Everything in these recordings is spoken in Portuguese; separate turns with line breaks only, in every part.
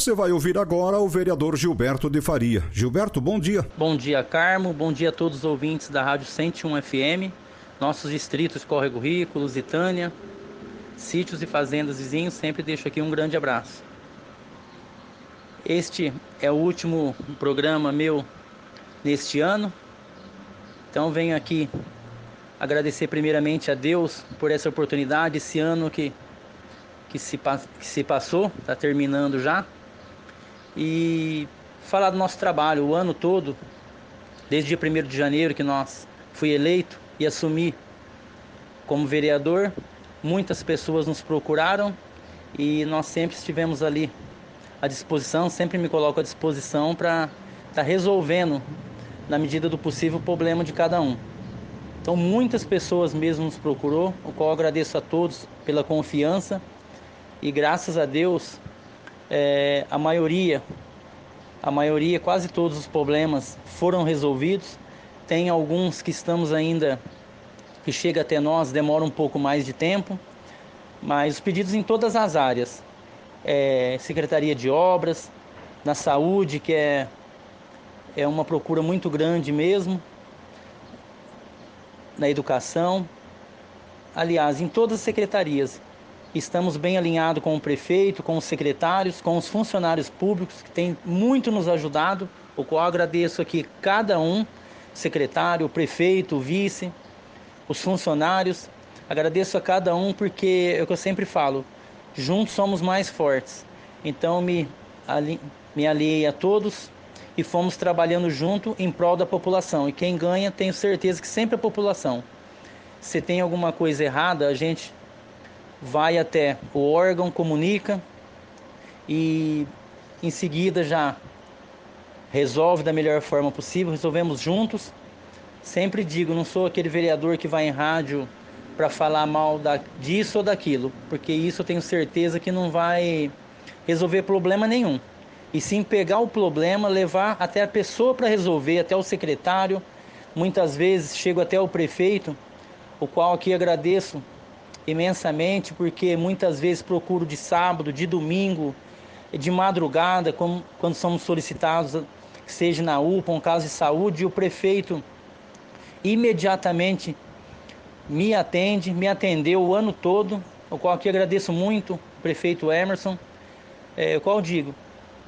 Você vai ouvir agora o vereador Gilberto de Faria. Gilberto, bom dia.
Bom dia, Carmo. Bom dia a todos os ouvintes da Rádio 101 FM, nossos distritos Córrego Rico, Lusitânia, sítios e fazendas vizinhos. Sempre deixo aqui um grande abraço. Este é o último programa meu neste ano. Então venho aqui agradecer primeiramente a Deus por essa oportunidade, esse ano que, que, se, que se passou, está terminando já e falar do nosso trabalho o ano todo, desde o dia 1 de janeiro que nós fui eleito e assumi como vereador. Muitas pessoas nos procuraram e nós sempre estivemos ali à disposição, sempre me coloco à disposição para estar tá resolvendo, na medida do possível, o problema de cada um. Então, muitas pessoas mesmo nos procurou, o qual agradeço a todos pela confiança e graças a Deus é, a maioria, a maioria, quase todos os problemas foram resolvidos. Tem alguns que estamos ainda, que chega até nós, demora um pouco mais de tempo, mas os pedidos em todas as áreas. É, Secretaria de Obras, na saúde, que é, é uma procura muito grande mesmo, na educação, aliás, em todas as secretarias. Estamos bem alinhados com o prefeito, com os secretários, com os funcionários públicos que têm muito nos ajudado, o qual agradeço aqui cada um, secretário, prefeito, vice, os funcionários. Agradeço a cada um porque é o que eu sempre falo, juntos somos mais fortes. Então me, ali, me aliei a todos e fomos trabalhando junto em prol da população. E quem ganha, tenho certeza que sempre a população. Se tem alguma coisa errada, a gente vai até o órgão, comunica e em seguida já resolve da melhor forma possível, resolvemos juntos. Sempre digo, não sou aquele vereador que vai em rádio para falar mal da, disso ou daquilo, porque isso eu tenho certeza que não vai resolver problema nenhum. E sim pegar o problema, levar até a pessoa para resolver, até o secretário. Muitas vezes chego até o prefeito, o qual aqui agradeço imensamente, porque muitas vezes procuro de sábado, de domingo, de madrugada, como, quando somos solicitados, seja na UPA, um caso de saúde, e o prefeito imediatamente me atende, me atendeu o ano todo, o qual aqui agradeço muito, o prefeito Emerson, é, o qual digo,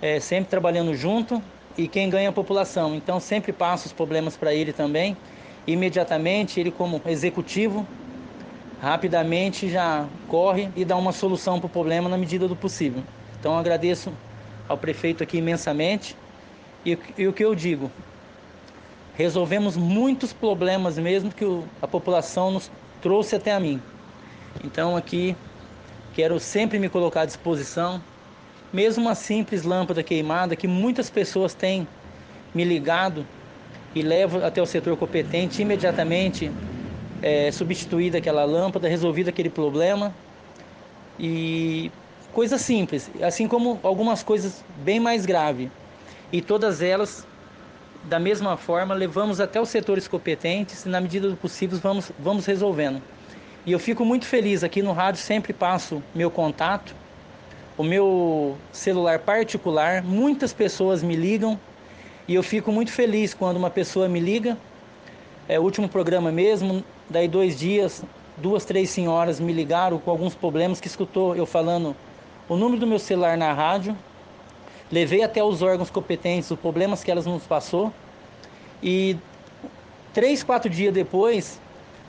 é, sempre trabalhando junto e quem ganha é a população. Então sempre passo os problemas para ele também. Imediatamente ele como executivo rapidamente já corre e dá uma solução para o problema na medida do possível. Então agradeço ao prefeito aqui imensamente e, e o que eu digo, resolvemos muitos problemas mesmo que o, a população nos trouxe até a mim. Então aqui quero sempre me colocar à disposição, mesmo uma simples lâmpada queimada que muitas pessoas têm me ligado e levo até o setor competente imediatamente é, substituída aquela lâmpada, resolvido aquele problema. E coisa simples, assim como algumas coisas bem mais graves. E todas elas, da mesma forma, levamos até os setores competentes e, na medida do possível, vamos, vamos resolvendo. E eu fico muito feliz aqui no rádio, sempre passo meu contato, o meu celular particular. Muitas pessoas me ligam e eu fico muito feliz quando uma pessoa me liga. É último programa mesmo, Daí dois dias, duas, três senhoras me ligaram com alguns problemas que escutou eu falando o número do meu celular na rádio. Levei até os órgãos competentes os problemas que elas nos passou. E três, quatro dias depois,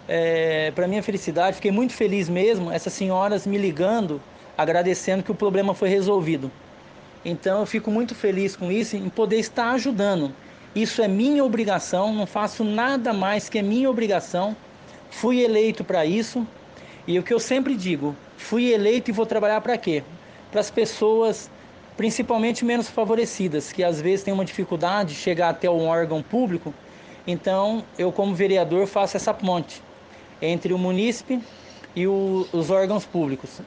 é, para minha felicidade, fiquei muito feliz mesmo, essas senhoras me ligando, agradecendo que o problema foi resolvido. Então eu fico muito feliz com isso, em poder estar ajudando. Isso é minha obrigação, não faço nada mais que é minha obrigação Fui eleito para isso e o que eu sempre digo, fui eleito e vou trabalhar para quê? Para as pessoas principalmente menos favorecidas, que às vezes têm uma dificuldade de chegar até um órgão público. Então, eu como vereador faço essa ponte entre o munícipe e o, os órgãos públicos.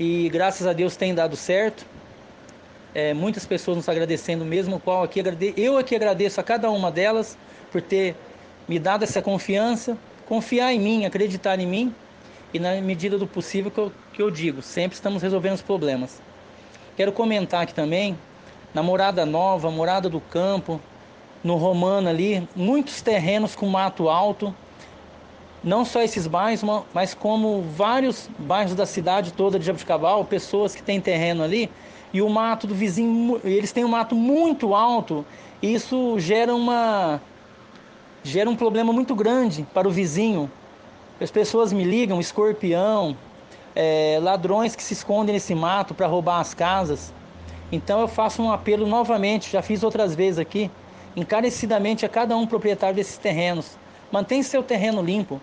E graças a Deus tem dado certo. É, muitas pessoas nos agradecendo mesmo, qual aqui eu aqui agradeço a cada uma delas por ter me dado essa confiança, confiar em mim, acreditar em mim e na medida do possível que eu, que eu digo, sempre estamos resolvendo os problemas. Quero comentar aqui também, na Morada Nova, Morada do Campo, no Romano ali, muitos terrenos com mato alto, não só esses bairros, mas como vários bairros da cidade toda de Jabuticabal, pessoas que têm terreno ali, e o mato do vizinho, eles têm um mato muito alto, isso gera uma gera um problema muito grande para o vizinho. As pessoas me ligam, escorpião, é, ladrões que se escondem nesse mato para roubar as casas. Então eu faço um apelo novamente, já fiz outras vezes aqui, encarecidamente a cada um proprietário desses terrenos. Mantenha seu terreno limpo.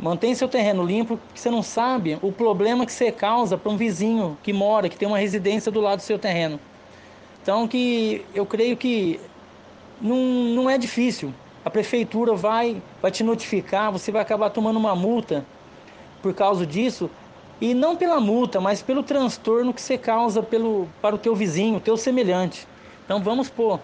Mantenha seu terreno limpo, porque você não sabe o problema que você causa para um vizinho que mora, que tem uma residência do lado do seu terreno. Então que eu creio que não, não é difícil. A prefeitura vai, vai te notificar, você vai acabar tomando uma multa por causa disso, e não pela multa, mas pelo transtorno que você causa pelo, para o teu vizinho, o teu semelhante. Então vamos pôr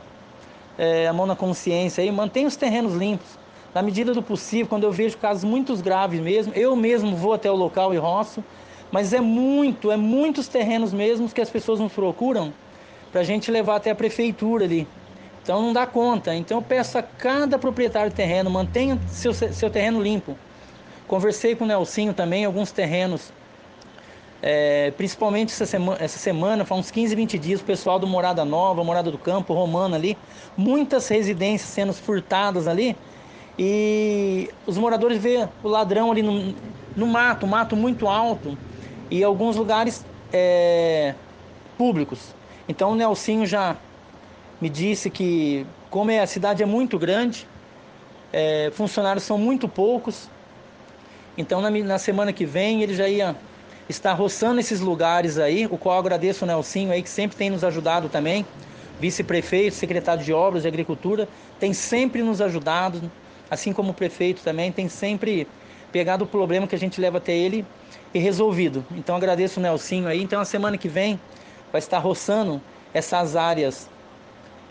é, a mão na consciência aí, mantenha os terrenos limpos. Na medida do possível, quando eu vejo casos muito graves mesmo, eu mesmo vou até o local e roço, mas é muito, é muitos terrenos mesmo que as pessoas nos procuram para a gente levar até a prefeitura ali. Então não dá conta. Então eu peço a cada proprietário de terreno, mantenha seu, seu terreno limpo. Conversei com o Nelsinho também, alguns terrenos, é, principalmente essa semana, essa semana, faz uns 15, 20 dias, o pessoal do Morada Nova, Morada do Campo, Romana ali, muitas residências sendo furtadas ali, e os moradores vê o ladrão ali no, no mato, mato muito alto, e alguns lugares é, públicos. Então o Nelsinho já me disse que, como é, a cidade é muito grande, é, funcionários são muito poucos, então na, na, semana que vem ele já ia estar roçando esses lugares aí, o qual agradeço o Nelsinho aí, que sempre tem nos ajudado também, vice-prefeito, secretário de Obras e Agricultura, tem sempre nos ajudado, assim como o prefeito também, tem sempre pegado o problema que a gente leva até ele e resolvido. Então agradeço o Nelsinho aí. Então a semana que vem vai estar roçando essas áreas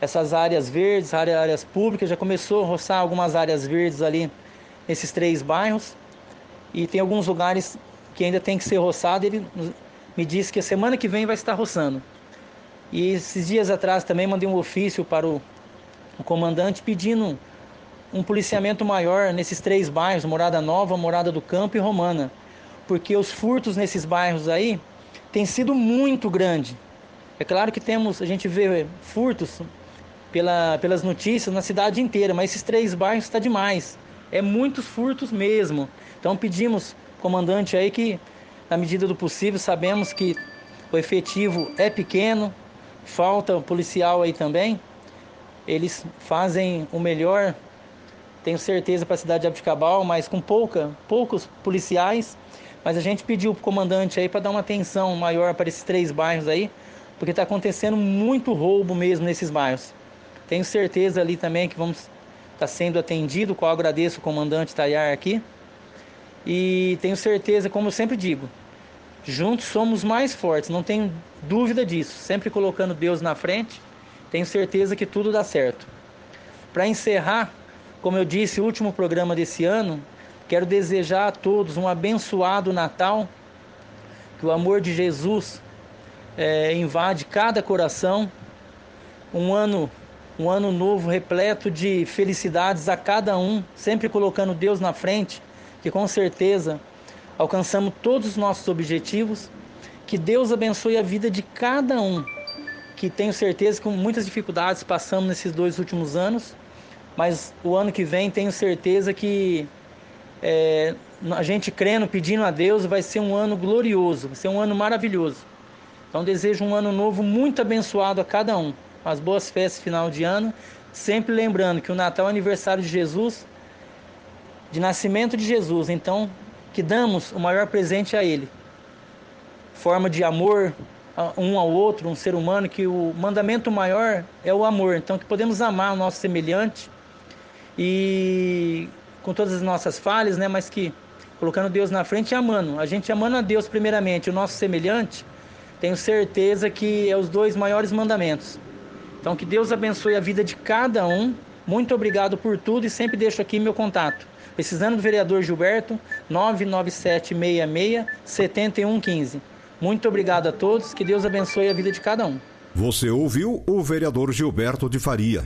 essas áreas verdes, áreas públicas, já começou a roçar algumas áreas verdes ali nesses três bairros. E tem alguns lugares que ainda tem que ser roçado. Ele me disse que a semana que vem vai estar roçando. E esses dias atrás também mandei um ofício para o, o comandante pedindo um policiamento maior nesses três bairros, Morada Nova, Morada do Campo e Romana. Porque os furtos nesses bairros aí têm sido muito grande. É claro que temos, a gente vê furtos pela, pelas notícias na cidade inteira, mas esses três bairros está demais. É muitos furtos mesmo. Então pedimos, comandante aí, que na medida do possível, sabemos que o efetivo é pequeno, falta policial aí também. Eles fazem o melhor, tenho certeza, para a cidade de Abicabal, mas com pouca, poucos policiais. Mas a gente pediu para o comandante aí para dar uma atenção maior para esses três bairros aí, porque está acontecendo muito roubo mesmo nesses bairros. Tenho certeza ali também que vamos estar tá sendo atendido, qual agradeço o comandante Tayar aqui. E tenho certeza, como eu sempre digo, juntos somos mais fortes, não tenho dúvida disso. Sempre colocando Deus na frente, tenho certeza que tudo dá certo. Para encerrar, como eu disse, o último programa desse ano, quero desejar a todos um abençoado Natal, que o amor de Jesus é, invade cada coração, um ano um ano novo repleto de felicidades a cada um, sempre colocando Deus na frente, que com certeza alcançamos todos os nossos objetivos. Que Deus abençoe a vida de cada um, que tenho certeza que com muitas dificuldades passamos nesses dois últimos anos, mas o ano que vem tenho certeza que é, a gente crendo, pedindo a Deus, vai ser um ano glorioso, vai ser um ano maravilhoso. Então desejo um ano novo muito abençoado a cada um as boas festas final de ano, sempre lembrando que o Natal é aniversário de Jesus, de nascimento de Jesus, então que damos o maior presente a Ele, forma de amor, um ao outro, um ser humano, que o mandamento maior é o amor. Então, que podemos amar o nosso semelhante e com todas as nossas falhas, né? Mas que colocando Deus na frente e amando. A gente amando a Deus primeiramente, o nosso semelhante, tenho certeza que é os dois maiores mandamentos. Então, que Deus abençoe a vida de cada um. Muito obrigado por tudo e sempre deixo aqui meu contato. Precisando do vereador Gilberto, 99766 7115. Muito obrigado a todos, que Deus abençoe a vida de cada um.
Você ouviu o vereador Gilberto de Faria.